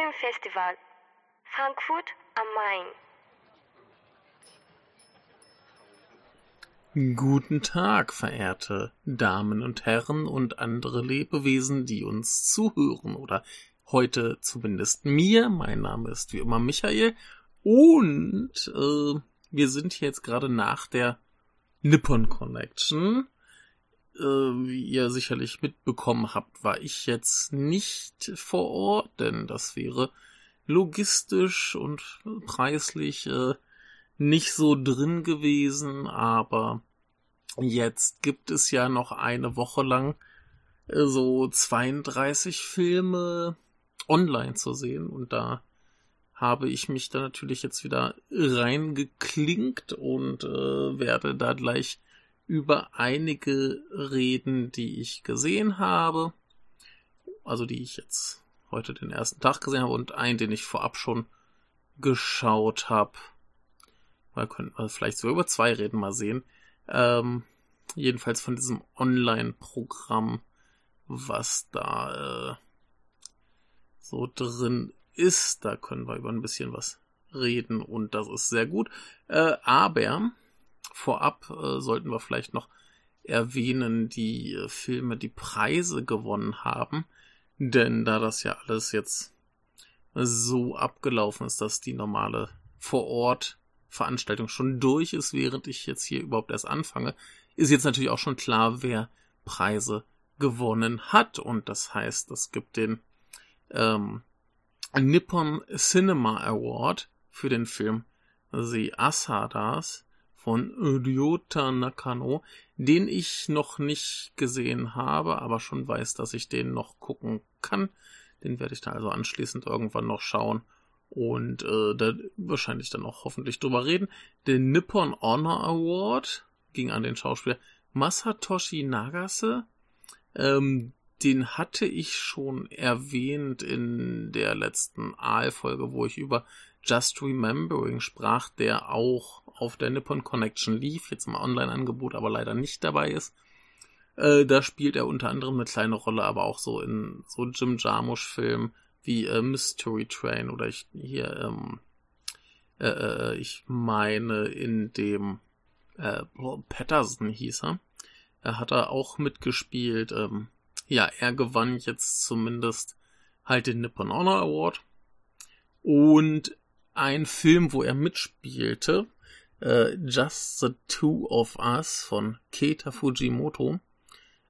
Filmfestival, Frankfurt am Main. Guten Tag, verehrte Damen und Herren und andere Lebewesen, die uns zuhören oder heute zumindest mir. Mein Name ist wie immer Michael und äh, wir sind jetzt gerade nach der Nippon Connection. Äh, wie ihr sicherlich mitbekommen habt, war ich jetzt nicht vor Ort, denn das wäre logistisch und preislich äh, nicht so drin gewesen, aber jetzt gibt es ja noch eine Woche lang äh, so 32 Filme online zu sehen und da habe ich mich da natürlich jetzt wieder reingeklinkt und äh, werde da gleich über einige reden, die ich gesehen habe. Also die ich jetzt heute den ersten Tag gesehen habe und einen, den ich vorab schon geschaut habe. Da könnten wir vielleicht so über zwei reden, mal sehen. Ähm, jedenfalls von diesem Online-Programm, was da äh, so drin ist. Da können wir über ein bisschen was reden und das ist sehr gut. Äh, aber vorab äh, sollten wir vielleicht noch erwähnen, die äh, Filme, die Preise gewonnen haben. Denn da das ja alles jetzt so abgelaufen ist, dass die normale vor Ort Veranstaltung schon durch ist, während ich jetzt hier überhaupt erst anfange, ist jetzt natürlich auch schon klar, wer Preise gewonnen hat. Und das heißt, es gibt den ähm, Nippon Cinema Award für den Film The Asadas von Ryota Nakano, den ich noch nicht gesehen habe, aber schon weiß, dass ich den noch gucken kann. Den werde ich dann also anschließend irgendwann noch schauen und äh, da wahrscheinlich dann auch hoffentlich drüber reden. Der Nippon Honor Award ging an den Schauspieler Masatoshi Nagase. Ähm, den hatte ich schon erwähnt in der letzten Aal-Folge, wo ich über Just Remembering sprach, der auch auf der Nippon Connection lief, jetzt im Online-Angebot, aber leider nicht dabei ist. Äh, da spielt er unter anderem eine kleine Rolle, aber auch so in so Jim Jarmusch-Filmen wie äh, Mystery Train oder ich hier, ähm, äh, äh ich meine in dem äh, Patterson hieß er. Er hat er auch mitgespielt. Ähm, ja, er gewann jetzt zumindest halt den Nippon Honor Award. Und ein Film, wo er mitspielte, äh, Just the Two of Us von Keita Fujimoto,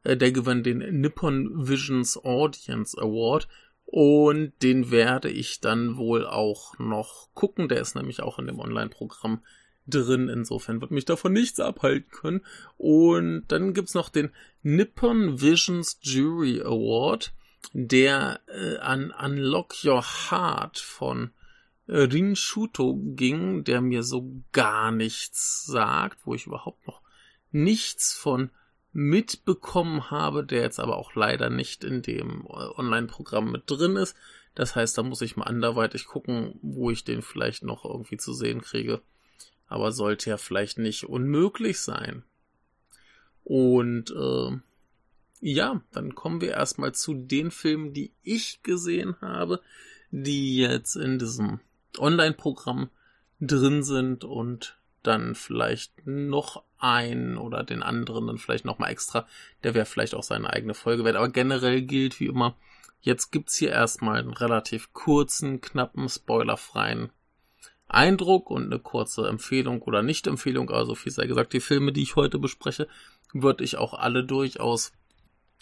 äh, der gewann den Nippon Visions Audience Award und den werde ich dann wohl auch noch gucken. Der ist nämlich auch in dem Online-Programm drin. Insofern wird mich davon nichts abhalten können. Und dann gibt's noch den Nippon Visions Jury Award, der äh, an Unlock Your Heart von äh, Rin Shuto ging, der mir so gar nichts sagt, wo ich überhaupt noch nichts von mitbekommen habe, der jetzt aber auch leider nicht in dem äh, Online-Programm mit drin ist. Das heißt, da muss ich mal anderweitig gucken, wo ich den vielleicht noch irgendwie zu sehen kriege aber sollte ja vielleicht nicht unmöglich sein. Und äh, ja, dann kommen wir erstmal zu den Filmen, die ich gesehen habe, die jetzt in diesem Online-Programm drin sind und dann vielleicht noch einen oder den anderen dann vielleicht nochmal extra. Der wäre vielleicht auch seine eigene Folge wert. Aber generell gilt wie immer, jetzt gibt's hier erstmal einen relativ kurzen, knappen, spoilerfreien Eindruck und eine kurze Empfehlung oder Nicht-Empfehlung. Also viel sei gesagt, die Filme, die ich heute bespreche, würde ich auch alle durchaus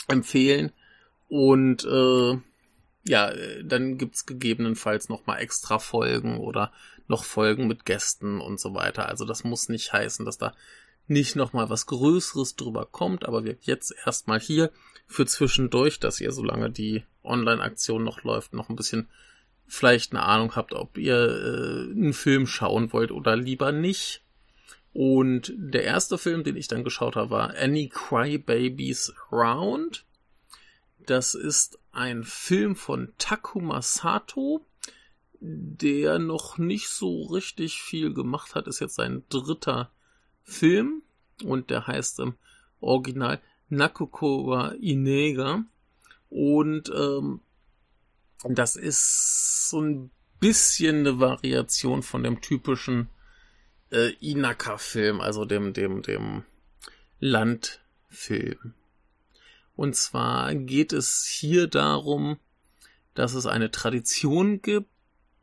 empfehlen. Und äh, ja, dann gibt's gegebenenfalls nochmal extra Folgen oder noch Folgen mit Gästen und so weiter. Also das muss nicht heißen, dass da nicht nochmal was Größeres drüber kommt, aber wir jetzt erstmal hier für zwischendurch, dass ihr, solange die Online-Aktion noch läuft, noch ein bisschen vielleicht eine Ahnung habt, ob ihr äh, einen Film schauen wollt oder lieber nicht. Und der erste Film, den ich dann geschaut habe, war Any Crybabies Around. Das ist ein Film von Takuma Sato, der noch nicht so richtig viel gemacht hat. Ist jetzt sein dritter Film und der heißt im Original Nakoko wa Inega. Und ähm, das ist so ein bisschen eine Variation von dem typischen äh, Inaka-Film, also dem, dem, dem Landfilm. Und zwar geht es hier darum, dass es eine Tradition gibt,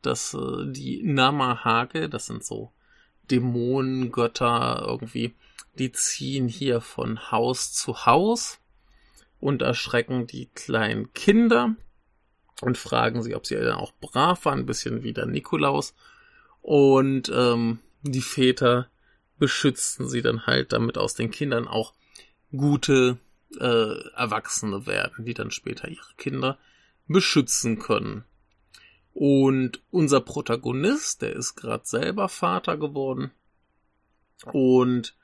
dass äh, die Namahage, das sind so Dämonengötter irgendwie, die ziehen hier von Haus zu Haus und erschrecken die kleinen Kinder und fragen sie, ob sie dann auch brav waren, ein bisschen wie der Nikolaus. Und ähm, die Väter beschützen sie dann halt, damit aus den Kindern auch gute äh, Erwachsene werden, die dann später ihre Kinder beschützen können. Und unser Protagonist, der ist gerade selber Vater geworden und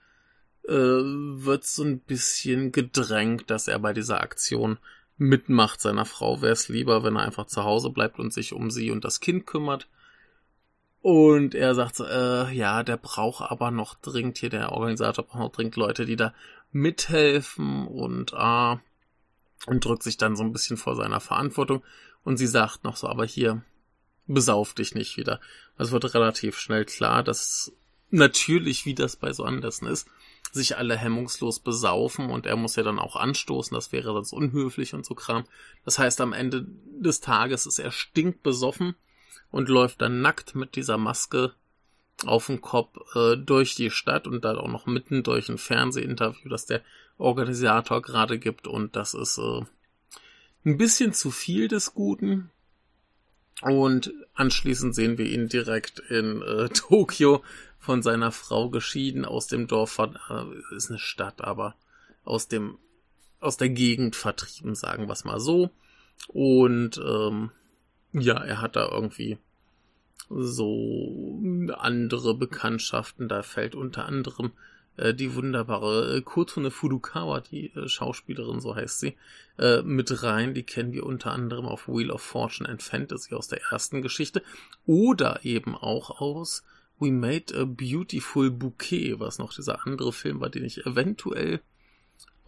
äh, wird so ein bisschen gedrängt, dass er bei dieser Aktion mitmacht. Seiner Frau wäre es lieber, wenn er einfach zu Hause bleibt und sich um sie und das Kind kümmert. Und er sagt, äh, ja, der braucht aber noch dringend hier, der Organisator braucht noch dringend Leute, die da mithelfen und ah, und drückt sich dann so ein bisschen vor seiner Verantwortung. Und sie sagt noch so, aber hier, besauf dich nicht wieder. Es wird relativ schnell klar, dass natürlich, wie das bei so Anlässen ist, sich alle hemmungslos besaufen und er muss ja dann auch anstoßen, das wäre sonst unhöflich und so Kram. Das heißt, am Ende des Tages ist er stinkbesoffen und läuft dann nackt mit dieser Maske auf dem Kopf äh, durch die Stadt und dann auch noch mitten durch ein Fernsehinterview, das der Organisator gerade gibt und das ist äh, ein bisschen zu viel des Guten. Und anschließend sehen wir ihn direkt in äh, Tokio von seiner Frau geschieden, aus dem Dorf, äh, ist eine Stadt, aber aus dem, aus der Gegend vertrieben, sagen wir es mal so. Und ähm, ja, er hat da irgendwie so andere Bekanntschaften. Da fällt unter anderem äh, die wunderbare äh, Kotone Furukawa, die äh, Schauspielerin, so heißt sie, äh, mit rein. Die kennen wir unter anderem auf Wheel of Fortune and Fantasy aus der ersten Geschichte oder eben auch aus We Made a Beautiful Bouquet, was noch dieser andere Film war, den ich eventuell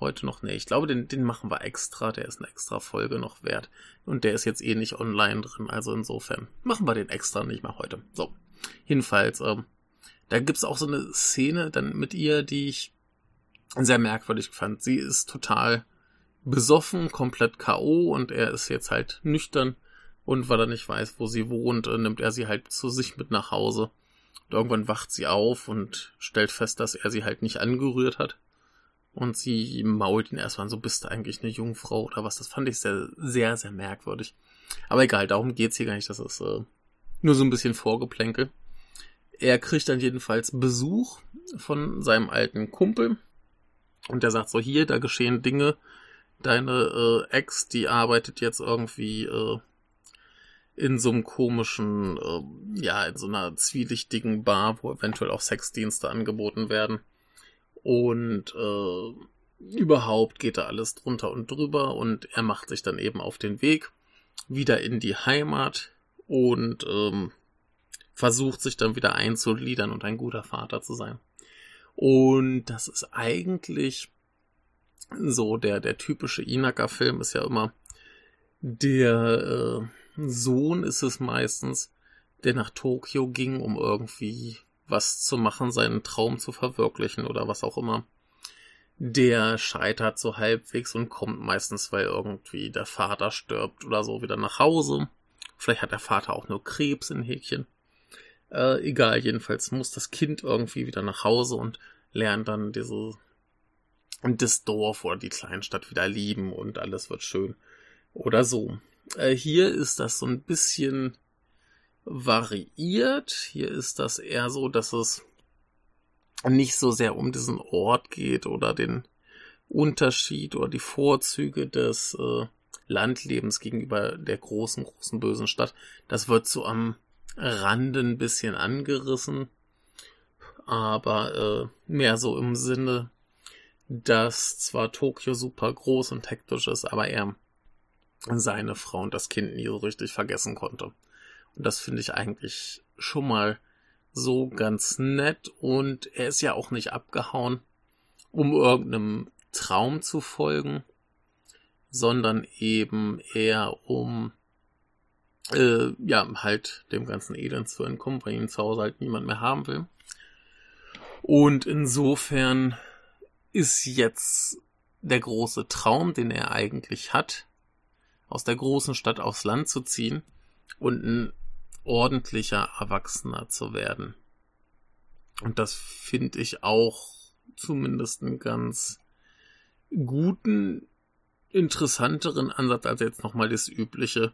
heute noch, nee, ich glaube, den, den machen wir extra, der ist eine extra Folge noch wert. Und der ist jetzt eh nicht online drin, also insofern machen wir den extra nicht mehr heute. So, jedenfalls, ähm, da gibt's auch so eine Szene dann mit ihr, die ich sehr merkwürdig fand. Sie ist total besoffen, komplett K.O. und er ist jetzt halt nüchtern und weil er nicht weiß, wo sie wohnt, äh, nimmt er sie halt zu sich mit nach Hause und irgendwann wacht sie auf und stellt fest, dass er sie halt nicht angerührt hat. Und sie mault ihn erstmal so, bist du eigentlich eine Jungfrau oder was? Das fand ich sehr, sehr, sehr merkwürdig. Aber egal, darum geht's hier gar nicht. Das ist äh, nur so ein bisschen Vorgeplänkel. Er kriegt dann jedenfalls Besuch von seinem alten Kumpel. Und der sagt so, hier, da geschehen Dinge. Deine äh, Ex, die arbeitet jetzt irgendwie äh, in so einem komischen, äh, ja, in so einer zwielichtigen Bar, wo eventuell auch Sexdienste angeboten werden. Und äh, überhaupt geht da alles drunter und drüber und er macht sich dann eben auf den Weg wieder in die Heimat und ähm, versucht sich dann wieder einzugliedern und ein guter Vater zu sein. Und das ist eigentlich so der, der typische Inaka-Film ist ja immer der, äh, Sohn ist es meistens, der nach Tokio ging, um irgendwie was zu machen, seinen Traum zu verwirklichen oder was auch immer. Der scheitert so halbwegs und kommt meistens, weil irgendwie der Vater stirbt oder so, wieder nach Hause. Vielleicht hat der Vater auch nur Krebs in Häkchen. Äh, egal, jedenfalls muss das Kind irgendwie wieder nach Hause und lernt dann diese das Dorf oder die Kleinstadt wieder lieben und alles wird schön. Oder so. Äh, hier ist das so ein bisschen variiert. Hier ist das eher so, dass es nicht so sehr um diesen Ort geht oder den Unterschied oder die Vorzüge des äh, Landlebens gegenüber der großen, großen, bösen Stadt. Das wird so am Rande ein bisschen angerissen, aber äh, mehr so im Sinne, dass zwar Tokio super groß und hektisch ist, aber er seine Frau und das Kind nie so richtig vergessen konnte. Das finde ich eigentlich schon mal so ganz nett und er ist ja auch nicht abgehauen, um irgendeinem Traum zu folgen, sondern eben eher um äh, ja, halt dem ganzen Elend zu entkommen, weil ihn zu Hause halt niemand mehr haben will. Und insofern ist jetzt der große Traum, den er eigentlich hat, aus der großen Stadt aufs Land zu ziehen und ein ordentlicher Erwachsener zu werden. Und das finde ich auch zumindest einen ganz guten, interessanteren Ansatz als jetzt nochmal das übliche,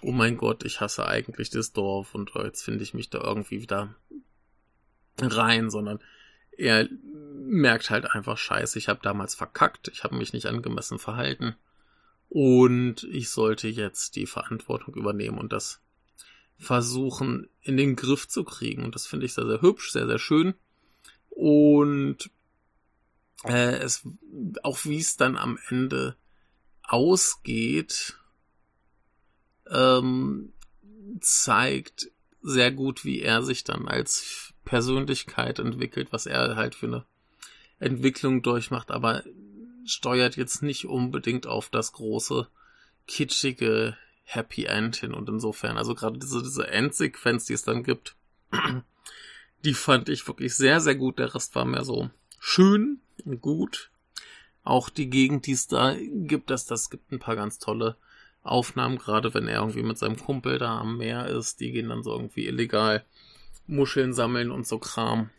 oh mein Gott, ich hasse eigentlich das Dorf und jetzt finde ich mich da irgendwie wieder rein, sondern er merkt halt einfach scheiße, ich habe damals verkackt, ich habe mich nicht angemessen verhalten und ich sollte jetzt die Verantwortung übernehmen und das versuchen in den Griff zu kriegen. Und das finde ich sehr, sehr hübsch, sehr, sehr schön. Und äh, es auch wie es dann am Ende ausgeht, ähm, zeigt sehr gut, wie er sich dann als Persönlichkeit entwickelt, was er halt für eine Entwicklung durchmacht, aber steuert jetzt nicht unbedingt auf das große, kitschige Happy End hin und insofern, also gerade diese, diese Endsequenz, die es dann gibt, die fand ich wirklich sehr, sehr gut. Der Rest war mehr so schön und gut. Auch die Gegend, die es da gibt, das, das gibt ein paar ganz tolle Aufnahmen, gerade wenn er irgendwie mit seinem Kumpel da am Meer ist. Die gehen dann so irgendwie illegal Muscheln sammeln und so Kram.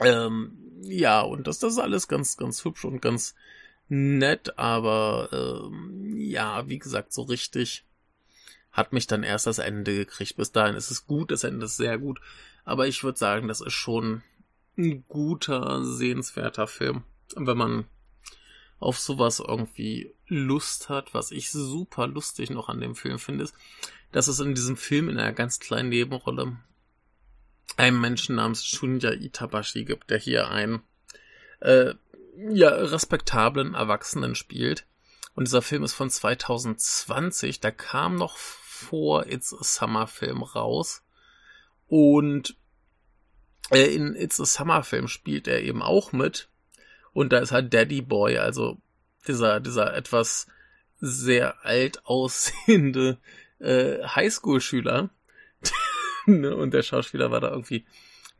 Ähm, ja, und das, das ist alles ganz, ganz hübsch und ganz nett, aber ähm, ja, wie gesagt, so richtig hat mich dann erst das Ende gekriegt. Bis dahin ist es gut, das Ende ist sehr gut, aber ich würde sagen, das ist schon ein guter, sehenswerter Film. Wenn man auf sowas irgendwie Lust hat, was ich super lustig noch an dem Film finde, ist, dass es in diesem Film in einer ganz kleinen Nebenrolle einen Menschen namens Shunya Itabashi gibt, der hier einen äh, ja, respektablen Erwachsenen spielt. Und dieser Film ist von 2020. Da kam noch vor It's a Summer Film raus. Und äh, in It's a Summer Film spielt er eben auch mit. Und da ist halt Daddy Boy, also dieser, dieser etwas sehr alt aussehende äh, Highschool-Schüler. ne? Und der Schauspieler war da irgendwie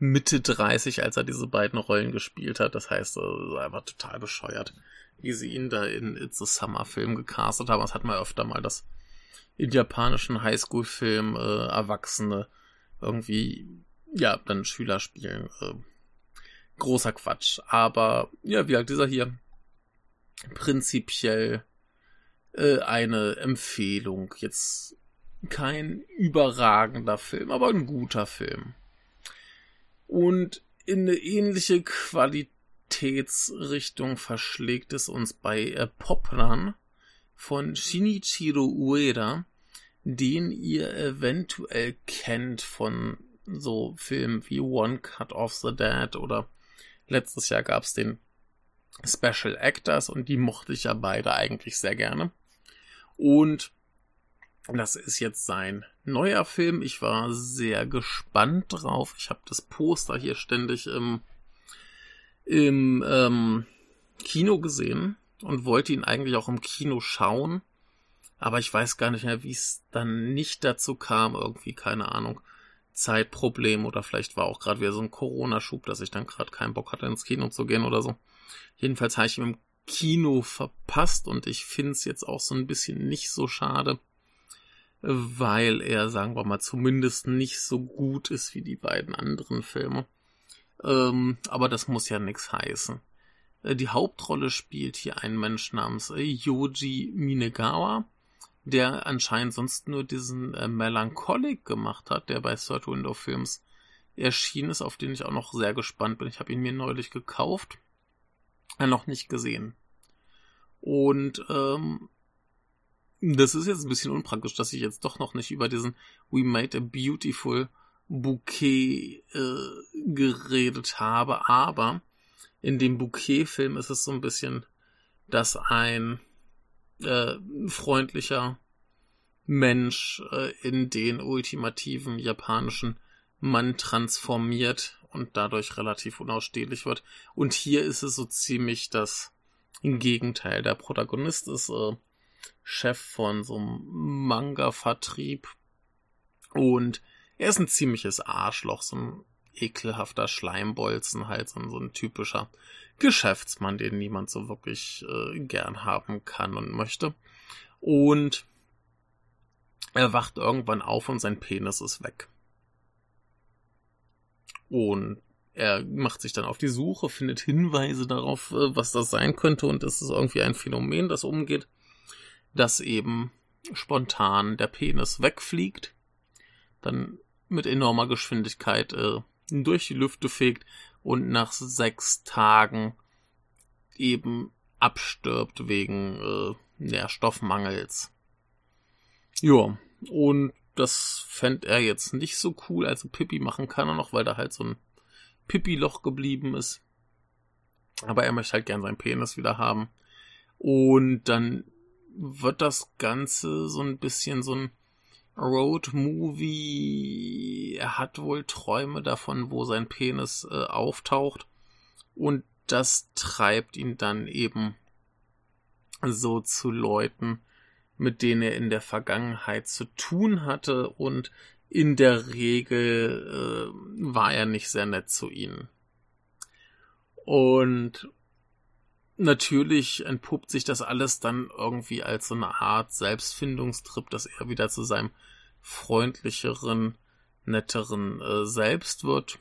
Mitte 30, als er diese beiden Rollen gespielt hat. Das heißt, er war total bescheuert, wie sie ihn da in It's a Summer Film gecastet haben. Das hatten wir öfter mal, dass in japanischen Highschool-Filmen äh, Erwachsene irgendwie, ja, dann Schüler spielen. Äh, großer Quatsch. Aber, ja, wie halt dieser hier, prinzipiell äh, eine Empfehlung. Jetzt kein überragender Film, aber ein guter Film. Und in eine ähnliche Qualitätsrichtung verschlägt es uns bei äh, Popran von Shinichiro Ueda, den ihr eventuell kennt von so Filmen wie One Cut of the Dead oder letztes Jahr gab es den Special Actors und die mochte ich ja beide eigentlich sehr gerne. Und das ist jetzt sein neuer Film. Ich war sehr gespannt drauf. Ich habe das Poster hier ständig im, im ähm, Kino gesehen und wollte ihn eigentlich auch im Kino schauen. Aber ich weiß gar nicht mehr, wie es dann nicht dazu kam. Irgendwie, keine Ahnung. Zeitproblem oder vielleicht war auch gerade wieder so ein Corona-Schub, dass ich dann gerade keinen Bock hatte, ins Kino zu gehen oder so. Jedenfalls habe ich ihn im Kino verpasst und ich finde es jetzt auch so ein bisschen nicht so schade weil er, sagen wir mal, zumindest nicht so gut ist wie die beiden anderen Filme. Ähm, aber das muss ja nichts heißen. Äh, die Hauptrolle spielt hier ein Mensch namens äh, Yoji Minegawa, der anscheinend sonst nur diesen äh, Melancholic gemacht hat, der bei Third Window Films erschienen ist, auf den ich auch noch sehr gespannt bin. Ich habe ihn mir neulich gekauft, äh, noch nicht gesehen. Und ähm, das ist jetzt ein bisschen unpraktisch, dass ich jetzt doch noch nicht über diesen We Made a Beautiful Bouquet äh, geredet habe, aber in dem Bouquet-Film ist es so ein bisschen, dass ein äh, freundlicher Mensch äh, in den ultimativen japanischen Mann transformiert und dadurch relativ unausstehlich wird. Und hier ist es so ziemlich das Gegenteil. Der Protagonist ist äh, Chef von so einem Manga-Vertrieb. Und er ist ein ziemliches Arschloch, so ein ekelhafter Schleimbolzen, halt so ein, so ein typischer Geschäftsmann, den niemand so wirklich äh, gern haben kann und möchte. Und er wacht irgendwann auf und sein Penis ist weg. Und er macht sich dann auf die Suche, findet Hinweise darauf, äh, was das sein könnte, und es ist irgendwie ein Phänomen, das umgeht, dass eben spontan der Penis wegfliegt, dann mit enormer Geschwindigkeit äh, durch die Lüfte fegt und nach sechs Tagen eben abstirbt wegen äh, Nährstoffmangels. Ja, und das fände er jetzt nicht so cool. Also Pippi machen kann er noch, weil da halt so ein Pippi-Loch geblieben ist. Aber er möchte halt gern seinen Penis wieder haben. Und dann wird das Ganze so ein bisschen so ein Road-Movie. Er hat wohl Träume davon, wo sein Penis äh, auftaucht. Und das treibt ihn dann eben so zu Leuten, mit denen er in der Vergangenheit zu tun hatte und in der Regel äh, war er nicht sehr nett zu ihnen. Und natürlich entpuppt sich das alles dann irgendwie als so eine Art Selbstfindungstrip, dass er wieder zu seinem freundlicheren, netteren äh, Selbst wird.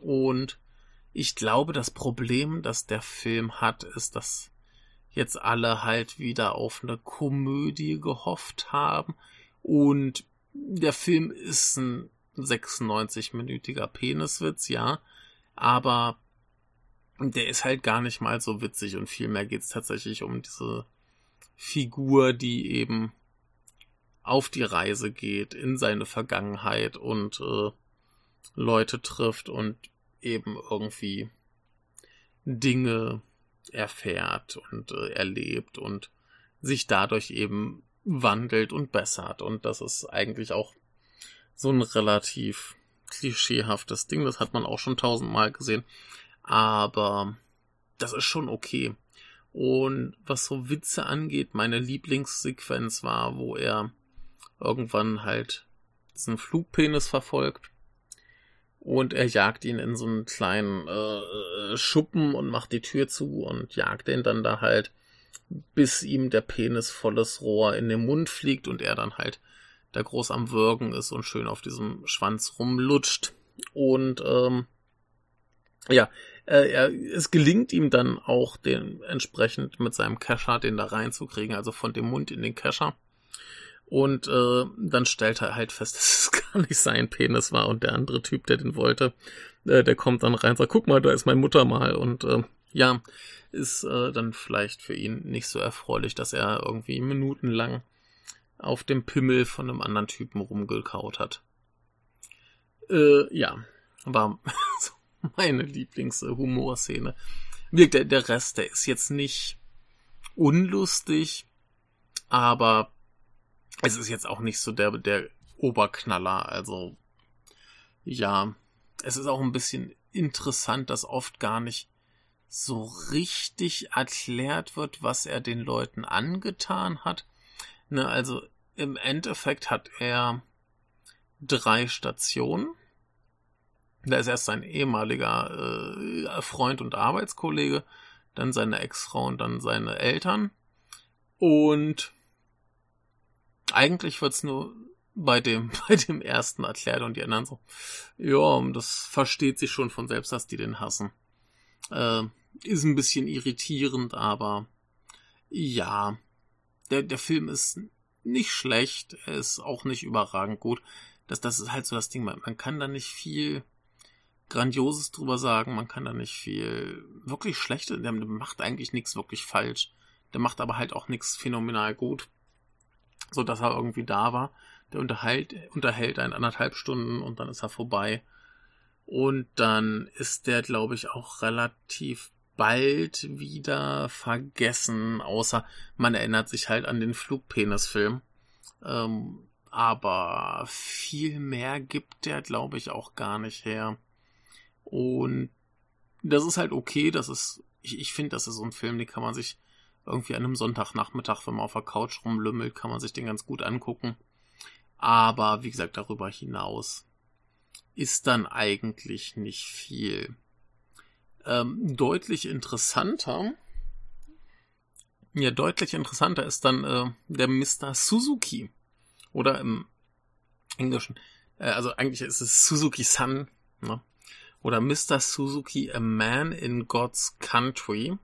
Und ich glaube, das Problem, das der Film hat, ist, dass jetzt alle halt wieder auf eine Komödie gehofft haben. Und der Film ist ein 96-minütiger Peniswitz, ja. Aber der ist halt gar nicht mal so witzig und vielmehr geht es tatsächlich um diese Figur, die eben auf die Reise geht, in seine Vergangenheit und äh, Leute trifft und eben irgendwie Dinge erfährt und äh, erlebt und sich dadurch eben wandelt und bessert. Und das ist eigentlich auch so ein relativ klischeehaftes Ding. Das hat man auch schon tausendmal gesehen. Aber das ist schon okay. Und was so Witze angeht, meine Lieblingssequenz war, wo er irgendwann halt diesen Flugpenis verfolgt und er jagt ihn in so einen kleinen äh, äh, Schuppen und macht die Tür zu und jagt den dann da halt, bis ihm der Penis volles Rohr in den Mund fliegt und er dann halt da groß am Würgen ist und schön auf diesem Schwanz rumlutscht. Und ähm, ja, äh, er, es gelingt ihm dann auch, den entsprechend mit seinem Kescher den da reinzukriegen, also von dem Mund in den Kescher. Und äh, dann stellt er halt fest, dass es gar nicht sein Penis war und der andere Typ, der den wollte, äh, der kommt dann rein und sagt, guck mal, da ist mein Muttermal. Und äh, ja, ist äh, dann vielleicht für ihn nicht so erfreulich, dass er irgendwie minutenlang auf dem Pimmel von einem anderen Typen rumgekaut hat. Äh, ja, war so meine Lieblingshumorszene. Der, der Rest, der ist jetzt nicht unlustig, aber es ist jetzt auch nicht so der, der Oberknaller. Also, ja, es ist auch ein bisschen interessant, dass oft gar nicht so richtig erklärt wird, was er den Leuten angetan hat. Ne, also im Endeffekt hat er drei Stationen. Da ist erst sein ehemaliger äh, Freund und Arbeitskollege, dann seine Ex-Frau und dann seine Eltern. Und eigentlich wird's nur bei dem, bei dem ersten erklärt und die anderen so, ja, das versteht sich schon von selbst, dass die den hassen. Äh, ist ein bisschen irritierend, aber ja, der, der Film ist nicht schlecht, er ist auch nicht überragend gut. Das, das ist halt so das Ding, man, man kann da nicht viel Grandioses drüber sagen, man kann da nicht viel wirklich Schlechtes, der macht eigentlich nichts wirklich falsch. Der macht aber halt auch nichts phänomenal gut so dass er irgendwie da war. Der unterhält, unterhält einen anderthalb Stunden und dann ist er vorbei. Und dann ist der, glaube ich, auch relativ bald wieder vergessen, außer man erinnert sich halt an den Flugpenis-Film. Ähm, aber viel mehr gibt der, glaube ich, auch gar nicht her. Und das ist halt okay, das ist, ich, ich finde, das ist so ein Film, den kann man sich irgendwie an einem Sonntagnachmittag, wenn man auf der Couch rumlümmelt, kann man sich den ganz gut angucken. Aber wie gesagt, darüber hinaus ist dann eigentlich nicht viel. Ähm, deutlich interessanter, ja, deutlich interessanter ist dann äh, der Mr. Suzuki. Oder im Englischen, äh, also eigentlich ist es Suzuki-san, ne? Oder Mr. Suzuki, A Man in God's Country.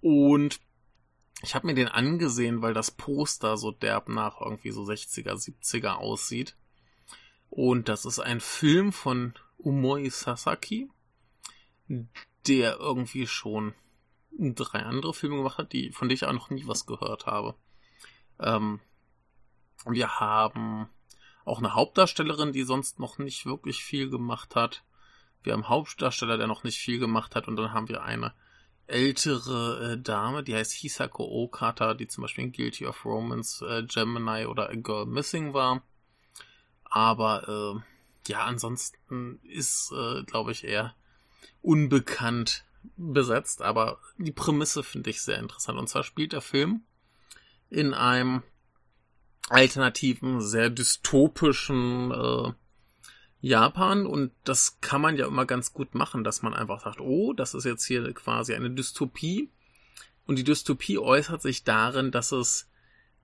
Und ich habe mir den angesehen, weil das Poster so derb nach irgendwie so 60er, 70er aussieht. Und das ist ein Film von Umoi Sasaki, der irgendwie schon drei andere Filme gemacht hat, die, von denen ich auch noch nie was gehört habe. Ähm, wir haben auch eine Hauptdarstellerin, die sonst noch nicht wirklich viel gemacht hat. Wir haben Hauptdarsteller, der noch nicht viel gemacht hat. Und dann haben wir eine ältere äh, Dame, die heißt Hisako Okata, die zum Beispiel in Guilty of Romance, äh, Gemini oder A Girl Missing war. Aber äh, ja, ansonsten ist, äh, glaube ich, eher unbekannt besetzt. Aber die Prämisse finde ich sehr interessant. Und zwar spielt der Film in einem alternativen, sehr dystopischen äh, Japan und das kann man ja immer ganz gut machen, dass man einfach sagt, oh, das ist jetzt hier quasi eine Dystopie und die Dystopie äußert sich darin, dass es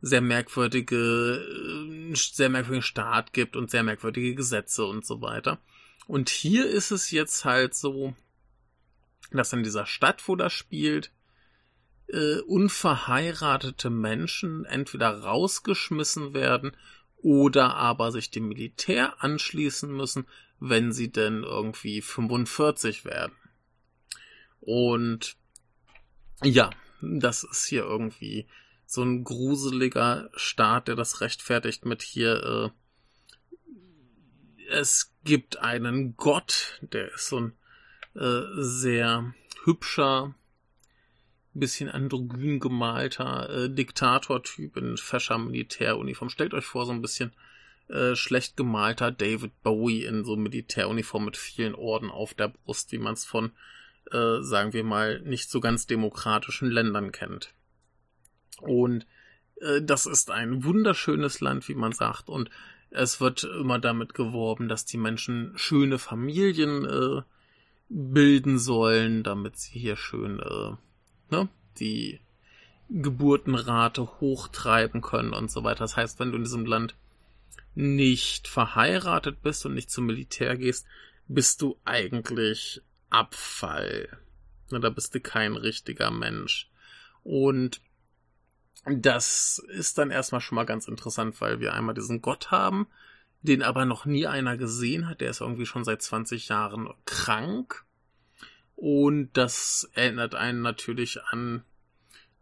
sehr merkwürdige, äh, sehr merkwürdigen Staat gibt und sehr merkwürdige Gesetze und so weiter. Und hier ist es jetzt halt so, dass in dieser Stadt, wo das spielt, äh, unverheiratete Menschen entweder rausgeschmissen werden oder aber sich dem Militär anschließen müssen, wenn sie denn irgendwie 45 werden. Und ja, das ist hier irgendwie so ein gruseliger Staat, der das rechtfertigt mit hier, äh, es gibt einen Gott, der ist so ein äh, sehr hübscher, bisschen androgyn gemalter äh, Diktatortyp in fescher Militäruniform. Stellt euch vor, so ein bisschen äh, schlecht gemalter David Bowie in so Militäruniform mit vielen Orden auf der Brust, wie man es von, äh, sagen wir mal, nicht so ganz demokratischen Ländern kennt. Und äh, das ist ein wunderschönes Land, wie man sagt, und es wird immer damit geworben, dass die Menschen schöne Familien äh, bilden sollen, damit sie hier schön äh, ne, die Geburtenrate hochtreiben können und so weiter. Das heißt, wenn du in diesem Land nicht verheiratet bist und nicht zum Militär gehst, bist du eigentlich Abfall. Ne, da bist du kein richtiger Mensch. Und das ist dann erstmal schon mal ganz interessant, weil wir einmal diesen Gott haben, den aber noch nie einer gesehen hat. Der ist irgendwie schon seit 20 Jahren krank und das erinnert einen natürlich an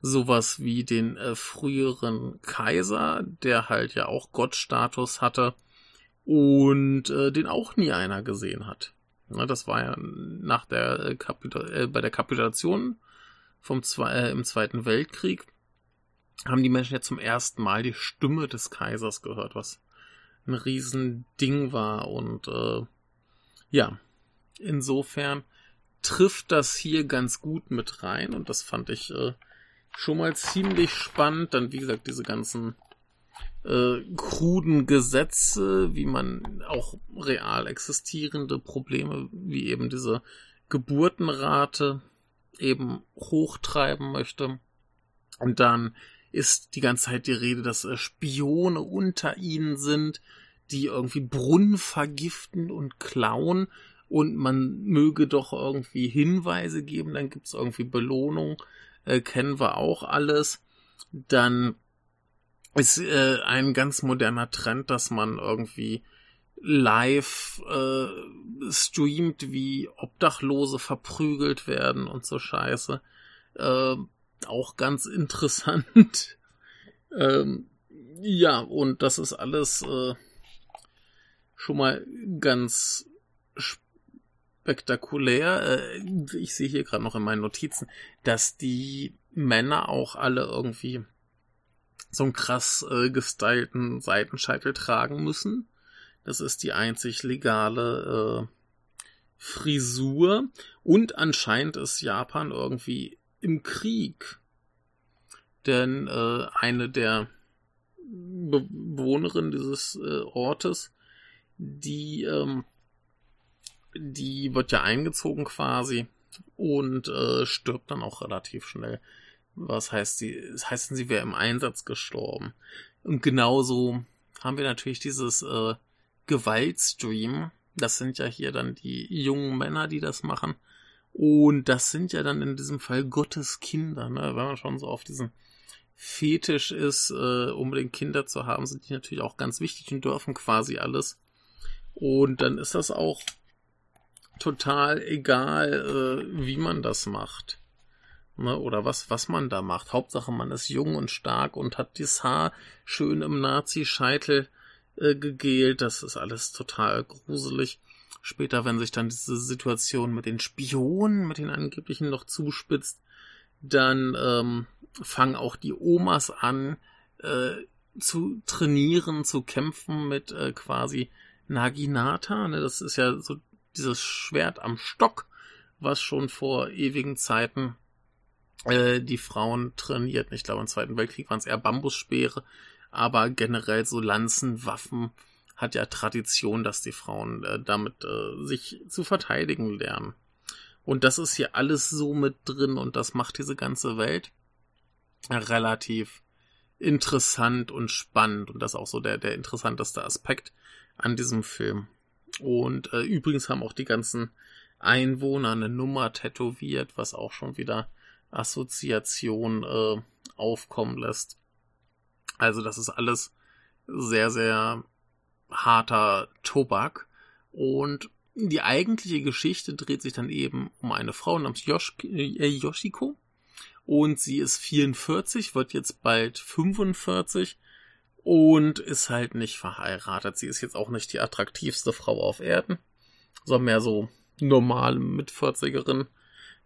sowas wie den äh, früheren Kaiser, der halt ja auch Gottstatus hatte und äh, den auch nie einer gesehen hat. Na, das war ja nach der äh, Kapita äh, bei der Kapitulation vom Zwe äh, im Zweiten Weltkrieg haben die Menschen ja zum ersten Mal die Stimme des Kaisers gehört, was ein Riesending war und äh, ja, insofern trifft das hier ganz gut mit rein und das fand ich äh, schon mal ziemlich spannend. Dann, wie gesagt, diese ganzen äh, kruden Gesetze, wie man auch real existierende Probleme, wie eben diese Geburtenrate eben hochtreiben möchte. Und dann ist die ganze Zeit die Rede, dass äh, Spione unter ihnen sind, die irgendwie Brunnen vergiften und klauen und man möge doch irgendwie Hinweise geben, dann gibt's irgendwie Belohnung, äh, kennen wir auch alles. Dann ist äh, ein ganz moderner Trend, dass man irgendwie live äh, streamt, wie Obdachlose verprügelt werden und so Scheiße. Äh, auch ganz interessant. ähm, ja, und das ist alles äh, schon mal ganz spannend spektakulär. Äh, ich sehe hier gerade noch in meinen Notizen, dass die Männer auch alle irgendwie so einen krass äh, gestylten Seitenscheitel tragen müssen. Das ist die einzig legale äh, Frisur. Und anscheinend ist Japan irgendwie im Krieg. denn äh, eine der Bewohnerinnen dieses äh, Ortes, die, ähm, die wird ja eingezogen quasi und äh, stirbt dann auch relativ schnell. Was heißt sie? Das heißt, sie wäre im Einsatz gestorben. Und genauso haben wir natürlich dieses äh, Gewaltstream. Das sind ja hier dann die jungen Männer, die das machen. Und das sind ja dann in diesem Fall Gottes Kinder, ne? Wenn man schon so auf diesen Fetisch ist, äh, unbedingt Kinder zu haben, sind die natürlich auch ganz wichtig und dürfen quasi alles. Und dann ist das auch total egal, äh, wie man das macht. Ne, oder was, was man da macht. Hauptsache, man ist jung und stark und hat das Haar schön im Nazi-Scheitel äh, gegelt. Das ist alles total gruselig. Später, wenn sich dann diese Situation mit den Spionen, mit den angeblichen noch zuspitzt, dann ähm, fangen auch die Omas an äh, zu trainieren, zu kämpfen mit äh, quasi Naginata. Ne? Das ist ja so dieses Schwert am Stock, was schon vor ewigen Zeiten äh, die Frauen trainierten. Ich glaube, im Zweiten Weltkrieg waren es eher Bambusspeere, aber generell so Lanzenwaffen hat ja Tradition, dass die Frauen äh, damit äh, sich zu verteidigen lernen. Und das ist hier alles so mit drin und das macht diese ganze Welt relativ interessant und spannend und das ist auch so der, der interessanteste Aspekt an diesem Film. Und äh, übrigens haben auch die ganzen Einwohner eine Nummer tätowiert, was auch schon wieder Assoziation äh, aufkommen lässt. Also das ist alles sehr, sehr harter Tobak. Und die eigentliche Geschichte dreht sich dann eben um eine Frau namens Yosh äh, Yoshiko. Und sie ist 44, wird jetzt bald 45 und ist halt nicht verheiratet. Sie ist jetzt auch nicht die attraktivste Frau auf Erden, sondern mehr so normale Mitvierzigerin.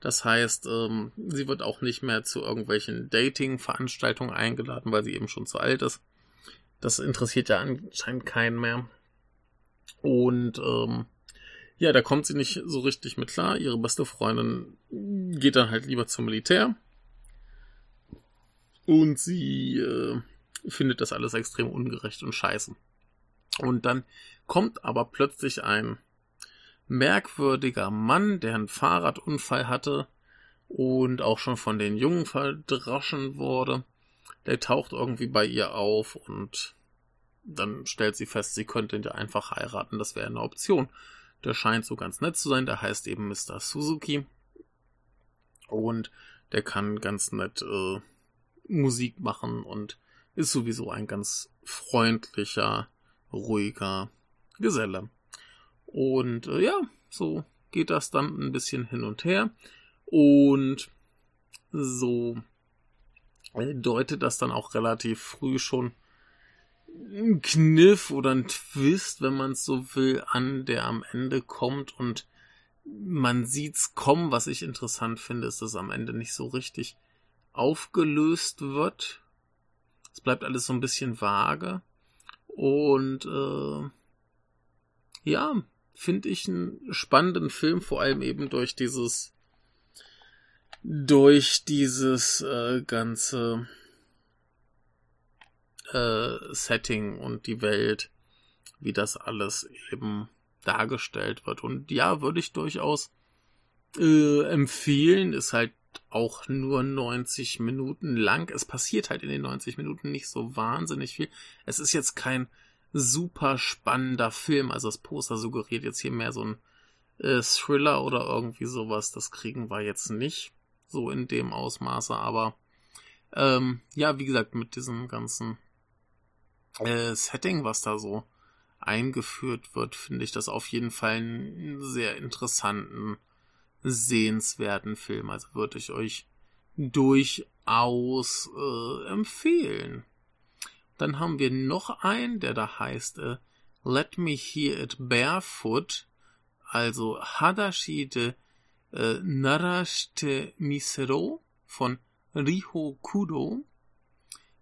Das heißt, ähm, sie wird auch nicht mehr zu irgendwelchen Dating-Veranstaltungen eingeladen, weil sie eben schon zu alt ist. Das interessiert ja anscheinend keinen mehr. Und ähm, ja, da kommt sie nicht so richtig mit klar. Ihre beste Freundin geht dann halt lieber zum Militär. Und sie äh, findet das alles extrem ungerecht und scheiße. Und dann kommt aber plötzlich ein merkwürdiger Mann, der einen Fahrradunfall hatte und auch schon von den Jungen verdroschen wurde. Der taucht irgendwie bei ihr auf und dann stellt sie fest, sie könnte ihn ja einfach heiraten, das wäre eine Option. Der scheint so ganz nett zu sein, der heißt eben Mr. Suzuki. Und der kann ganz nett äh, Musik machen und ist sowieso ein ganz freundlicher, ruhiger Geselle. Und äh, ja, so geht das dann ein bisschen hin und her. Und so äh, deutet das dann auch relativ früh schon ein Kniff oder ein Twist, wenn man es so will, an, der am Ende kommt und man sieht's kommen. Was ich interessant finde, ist, dass am Ende nicht so richtig aufgelöst wird. Es bleibt alles so ein bisschen vage. Und äh, ja, finde ich einen spannenden Film, vor allem eben durch dieses durch dieses äh, ganze äh, Setting und die Welt, wie das alles eben dargestellt wird. Und ja, würde ich durchaus äh, empfehlen, ist halt auch nur 90 Minuten lang. Es passiert halt in den 90 Minuten nicht so wahnsinnig viel. Es ist jetzt kein super spannender Film. Also das Poster suggeriert jetzt hier mehr so ein äh, Thriller oder irgendwie sowas. Das kriegen wir jetzt nicht so in dem Ausmaße. Aber ähm, ja, wie gesagt, mit diesem ganzen äh, Setting, was da so eingeführt wird, finde ich das auf jeden Fall einen sehr interessanten sehenswerten Film. Also würde ich euch durchaus äh, empfehlen. Dann haben wir noch einen, der da heißt äh, Let Me Hear It Barefoot, also Hadashi de äh, Narashite Misero von Riho Kudo,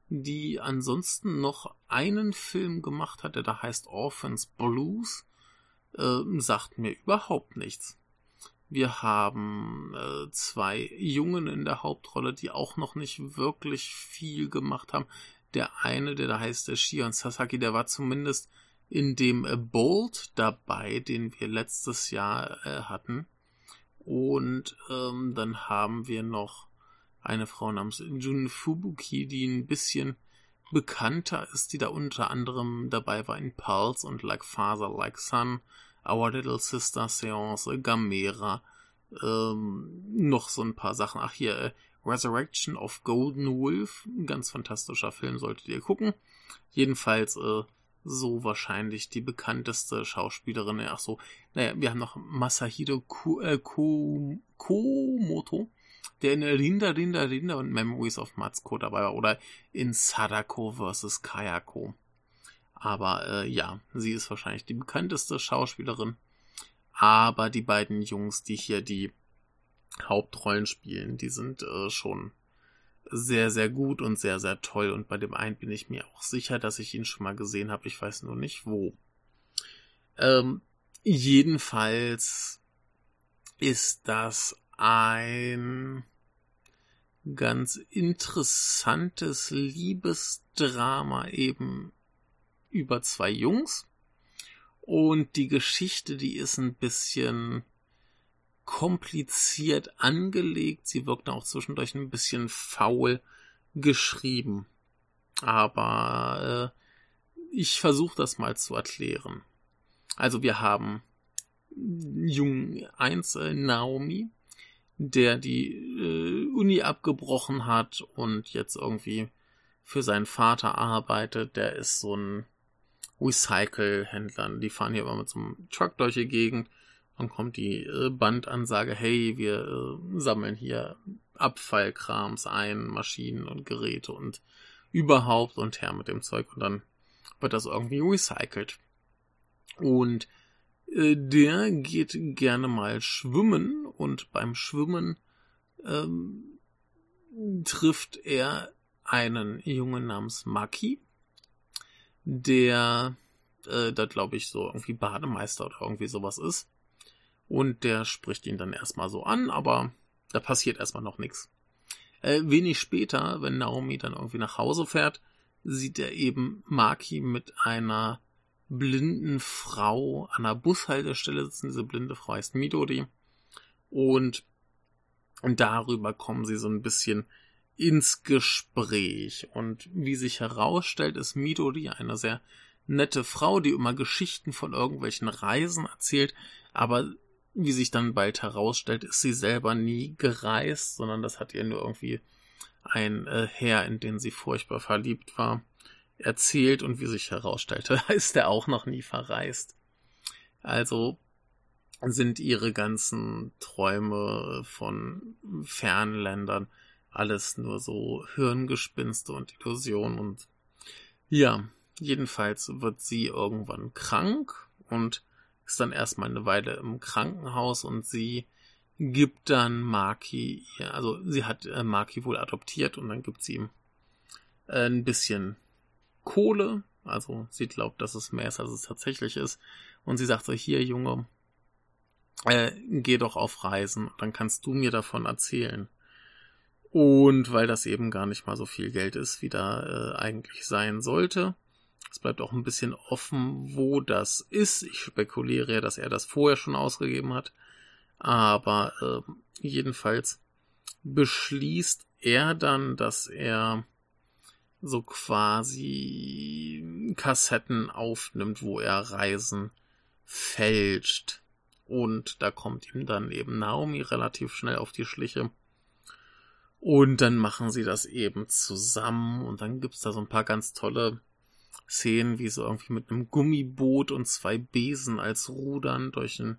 die ansonsten noch einen Film gemacht hat, der da heißt Orphans Blues, äh, sagt mir überhaupt nichts. Wir haben äh, zwei Jungen in der Hauptrolle, die auch noch nicht wirklich viel gemacht haben. Der eine, der da heißt der Shion Sasaki, der war zumindest in dem äh, Bolt dabei, den wir letztes Jahr äh, hatten. Und ähm, dann haben wir noch eine Frau namens Jun Fubuki, die ein bisschen bekannter ist, die da unter anderem dabei war in Pulse und Like Father, Like Son, Our Little Sister Seance, Gamera, ähm, noch so ein paar Sachen. Ach hier, äh, Resurrection of Golden Wolf, ein ganz fantastischer Film, solltet ihr gucken. Jedenfalls äh, so wahrscheinlich die bekannteste Schauspielerin. Ach so, naja, wir haben noch Masahiro Ko äh, Ko Komoto, der in Rinda, Rinda, Rinda und Memories of Matsuko dabei war. Oder in Sadako vs. Kayako. Aber äh, ja, sie ist wahrscheinlich die bekannteste Schauspielerin. Aber die beiden Jungs, die hier die Hauptrollen spielen, die sind äh, schon sehr, sehr gut und sehr, sehr toll. Und bei dem einen bin ich mir auch sicher, dass ich ihn schon mal gesehen habe. Ich weiß nur nicht wo. Ähm, jedenfalls ist das ein ganz interessantes Liebesdrama eben über zwei Jungs. Und die Geschichte, die ist ein bisschen kompliziert angelegt. Sie wirkt auch zwischendurch ein bisschen faul geschrieben. Aber äh, ich versuche das mal zu erklären. Also wir haben Jung 1 äh, Naomi, der die äh, Uni abgebrochen hat und jetzt irgendwie für seinen Vater arbeitet. Der ist so ein Recycle-Händler. Die fahren hier immer mit so einem Truck durch die Gegend. Dann kommt die äh, Bandansage, hey, wir äh, sammeln hier Abfallkrams ein, Maschinen und Geräte und überhaupt und her mit dem Zeug und dann wird das irgendwie recycelt. Und äh, der geht gerne mal schwimmen und beim Schwimmen ähm, trifft er einen Jungen namens Maki, der äh, da glaube ich so irgendwie Bademeister oder irgendwie sowas ist. Und der spricht ihn dann erstmal so an, aber da passiert erstmal noch nichts. Äh, wenig später, wenn Naomi dann irgendwie nach Hause fährt, sieht er eben Maki mit einer blinden Frau an der Bushaltestelle sitzen. Diese blinde Frau heißt Midori. Und, und darüber kommen sie so ein bisschen ins Gespräch. Und wie sich herausstellt, ist Midori eine sehr nette Frau, die immer Geschichten von irgendwelchen Reisen erzählt, aber wie sich dann bald herausstellt, ist sie selber nie gereist, sondern das hat ihr nur irgendwie ein äh, Herr, in den sie furchtbar verliebt war, erzählt und wie sich herausstellte, ist er auch noch nie verreist. Also sind ihre ganzen Träume von Fernländern alles nur so Hirngespinste und Illusionen und ja, jedenfalls wird sie irgendwann krank und ist dann erstmal eine Weile im Krankenhaus und sie gibt dann Maki, ja, also sie hat äh, Maki wohl adoptiert und dann gibt sie ihm äh, ein bisschen Kohle, also sie glaubt, dass es mehr ist, als es tatsächlich ist und sie sagt so, hier Junge, äh, geh doch auf Reisen, dann kannst du mir davon erzählen. Und weil das eben gar nicht mal so viel Geld ist, wie da äh, eigentlich sein sollte. Es bleibt auch ein bisschen offen, wo das ist. Ich spekuliere ja, dass er das vorher schon ausgegeben hat. Aber äh, jedenfalls beschließt er dann, dass er so quasi Kassetten aufnimmt, wo er Reisen fälscht. Und da kommt ihm dann eben Naomi relativ schnell auf die Schliche und dann machen sie das eben zusammen und dann gibt's da so ein paar ganz tolle Szenen, wie sie irgendwie mit einem Gummiboot und zwei Besen als Rudern durch ein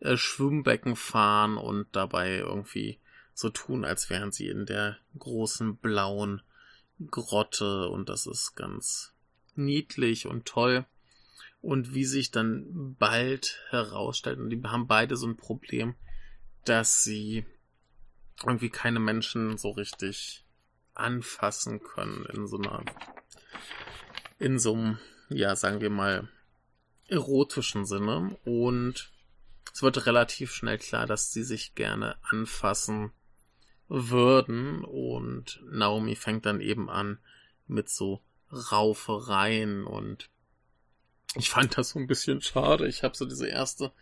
äh, Schwimmbecken fahren und dabei irgendwie so tun, als wären sie in der großen blauen Grotte und das ist ganz niedlich und toll. Und wie sich dann bald herausstellt, und die haben beide so ein Problem, dass sie irgendwie keine Menschen so richtig anfassen können in so einer, in so einem, ja, sagen wir mal, erotischen Sinne. Und es wird relativ schnell klar, dass sie sich gerne anfassen würden und Naomi fängt dann eben an mit so Raufereien und ich fand das so ein bisschen schade. Ich habe so diese erste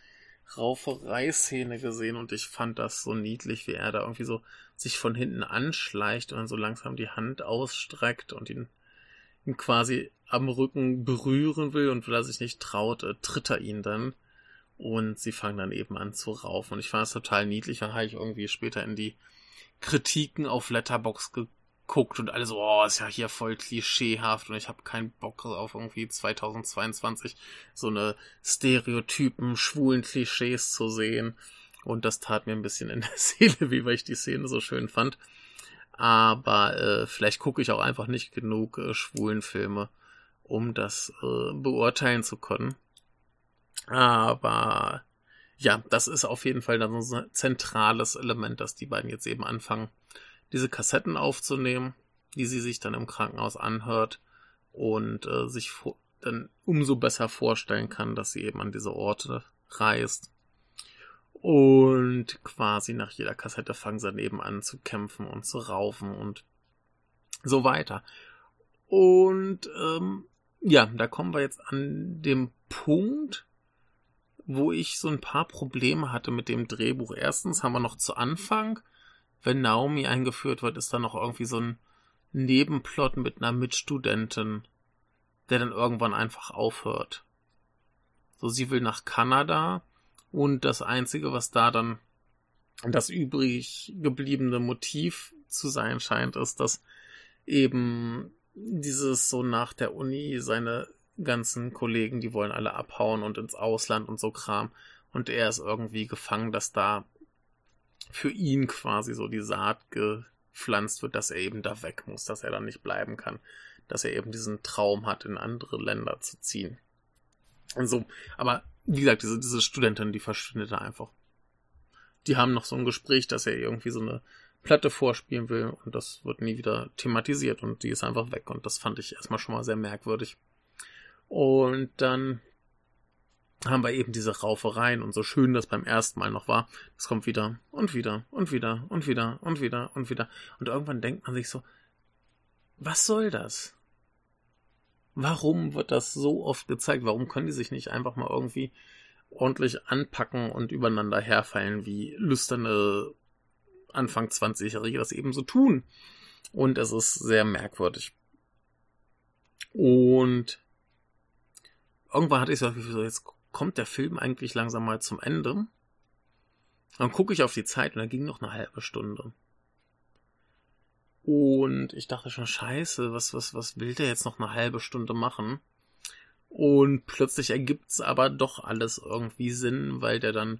Rauferei-Szene gesehen und ich fand das so niedlich, wie er da irgendwie so sich von hinten anschleicht und dann so langsam die Hand ausstreckt und ihn, ihn quasi am Rücken berühren will und weil er sich nicht traut, äh, tritt er ihn dann und sie fangen dann eben an zu raufen und ich fand das total niedlich. Dann habe ich irgendwie später in die Kritiken auf Letterbox geguckt und alle so, oh, ist ja hier voll klischeehaft und ich habe keinen Bock auf irgendwie 2022 so eine Stereotypen, schwulen Klischees zu sehen. Und das tat mir ein bisschen in der Seele, wie weil ich die Szene so schön fand. Aber äh, vielleicht gucke ich auch einfach nicht genug äh, schwulen Filme, um das äh, beurteilen zu können. Aber ja, das ist auf jeden Fall dann so ein zentrales Element, dass die beiden jetzt eben anfangen, diese Kassetten aufzunehmen, die sie sich dann im Krankenhaus anhört und äh, sich dann umso besser vorstellen kann, dass sie eben an diese Orte reist. Und quasi nach jeder Kassette fangen sie dann eben an zu kämpfen und zu raufen und so weiter. Und ähm, ja, da kommen wir jetzt an dem Punkt, wo ich so ein paar Probleme hatte mit dem Drehbuch. Erstens haben wir noch zu Anfang wenn Naomi eingeführt wird, ist da noch irgendwie so ein Nebenplot mit einer Mitstudentin, der dann irgendwann einfach aufhört. So, sie will nach Kanada und das Einzige, was da dann das übrig gebliebene Motiv zu sein scheint, ist, dass eben dieses so nach der Uni seine ganzen Kollegen, die wollen alle abhauen und ins Ausland und so Kram. Und er ist irgendwie gefangen, dass da für ihn quasi so die Saat gepflanzt wird, dass er eben da weg muss, dass er dann nicht bleiben kann, dass er eben diesen Traum hat, in andere Länder zu ziehen. Und so, aber wie gesagt, diese, diese Studentin, die verschwindet da einfach. Die haben noch so ein Gespräch, dass er irgendwie so eine Platte vorspielen will und das wird nie wieder thematisiert und die ist einfach weg und das fand ich erstmal schon mal sehr merkwürdig. Und dann haben wir eben diese Raufereien und so schön das beim ersten Mal noch war, das kommt wieder und wieder und wieder und wieder und wieder und wieder. Und irgendwann denkt man sich so, was soll das? Warum wird das so oft gezeigt? Warum können die sich nicht einfach mal irgendwie ordentlich anpacken und übereinander herfallen, wie lüsterne Anfang 20-Jährige das eben so tun? Und es ist sehr merkwürdig. Und irgendwann hatte ich so, jetzt kommt der Film eigentlich langsam mal zum Ende. Dann gucke ich auf die Zeit und da ging noch eine halbe Stunde. Und ich dachte schon, scheiße, was, was, was will der jetzt noch eine halbe Stunde machen? Und plötzlich ergibt's aber doch alles irgendwie Sinn, weil der dann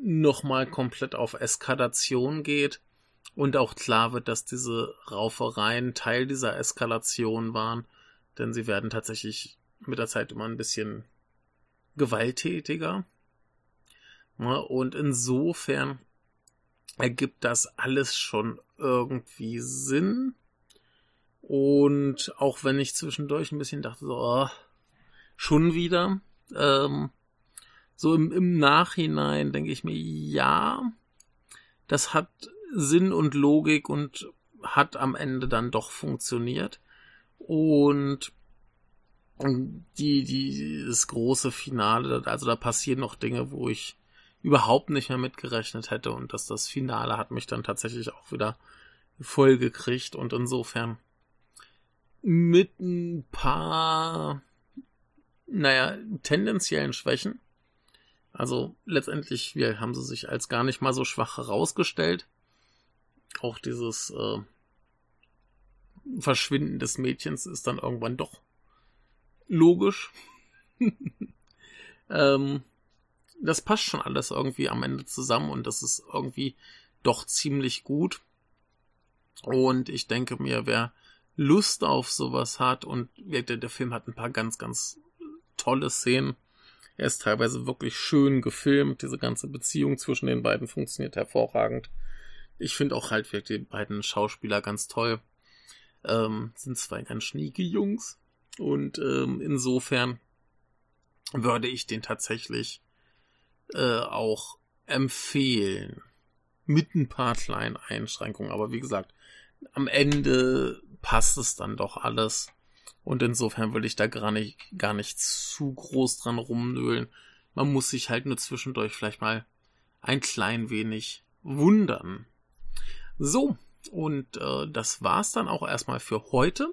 nochmal komplett auf Eskalation geht und auch klar wird, dass diese Raufereien Teil dieser Eskalation waren, denn sie werden tatsächlich mit der Zeit immer ein bisschen gewalttätiger. Und insofern ergibt das alles schon irgendwie Sinn. Und auch wenn ich zwischendurch ein bisschen dachte, so, oh, schon wieder, ähm, so im, im Nachhinein denke ich mir, ja, das hat Sinn und Logik und hat am Ende dann doch funktioniert. Und die, die, das große Finale, also da passieren noch Dinge, wo ich überhaupt nicht mehr mitgerechnet hätte und dass das Finale hat mich dann tatsächlich auch wieder voll gekriegt und insofern mit ein paar, naja, tendenziellen Schwächen. Also letztendlich, wir haben sie sich als gar nicht mal so schwach herausgestellt. Auch dieses äh, Verschwinden des Mädchens ist dann irgendwann doch logisch. ähm, das passt schon alles irgendwie am Ende zusammen und das ist irgendwie doch ziemlich gut. Und ich denke mir, wer Lust auf sowas hat und der, der Film hat ein paar ganz, ganz tolle Szenen. Er ist teilweise wirklich schön gefilmt. Diese ganze Beziehung zwischen den beiden funktioniert hervorragend. Ich finde auch halt wirklich die beiden Schauspieler ganz toll. Ähm, sind zwei ganz schnieke Jungs. Und ähm, insofern würde ich den tatsächlich äh, auch empfehlen. Mit ein paar kleinen Einschränkungen. Aber wie gesagt, am Ende passt es dann doch alles. Und insofern will ich da gar nicht, gar nicht zu groß dran rumnölen. Man muss sich halt nur zwischendurch vielleicht mal ein klein wenig wundern. So, und äh, das war's dann auch erstmal für heute.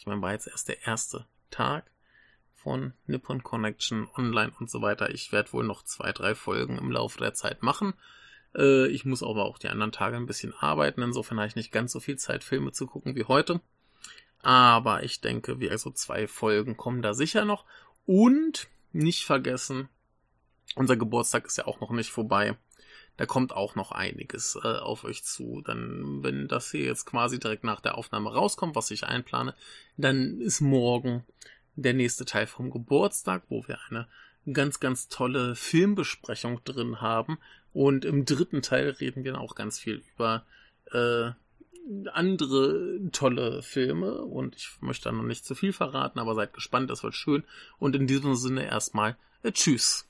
Ich meine, war jetzt erst der erste Tag von Nippon Connection online und so weiter. Ich werde wohl noch zwei, drei Folgen im Laufe der Zeit machen. Äh, ich muss aber auch die anderen Tage ein bisschen arbeiten. Insofern habe ich nicht ganz so viel Zeit, Filme zu gucken wie heute. Aber ich denke, wir also zwei Folgen kommen da sicher noch. Und nicht vergessen, unser Geburtstag ist ja auch noch nicht vorbei. Da kommt auch noch einiges äh, auf euch zu. Dann, wenn das hier jetzt quasi direkt nach der Aufnahme rauskommt, was ich einplane, dann ist morgen der nächste Teil vom Geburtstag, wo wir eine ganz, ganz tolle Filmbesprechung drin haben. Und im dritten Teil reden wir auch ganz viel über äh, andere tolle Filme. Und ich möchte da noch nicht zu viel verraten, aber seid gespannt, das wird schön. Und in diesem Sinne erstmal äh, Tschüss.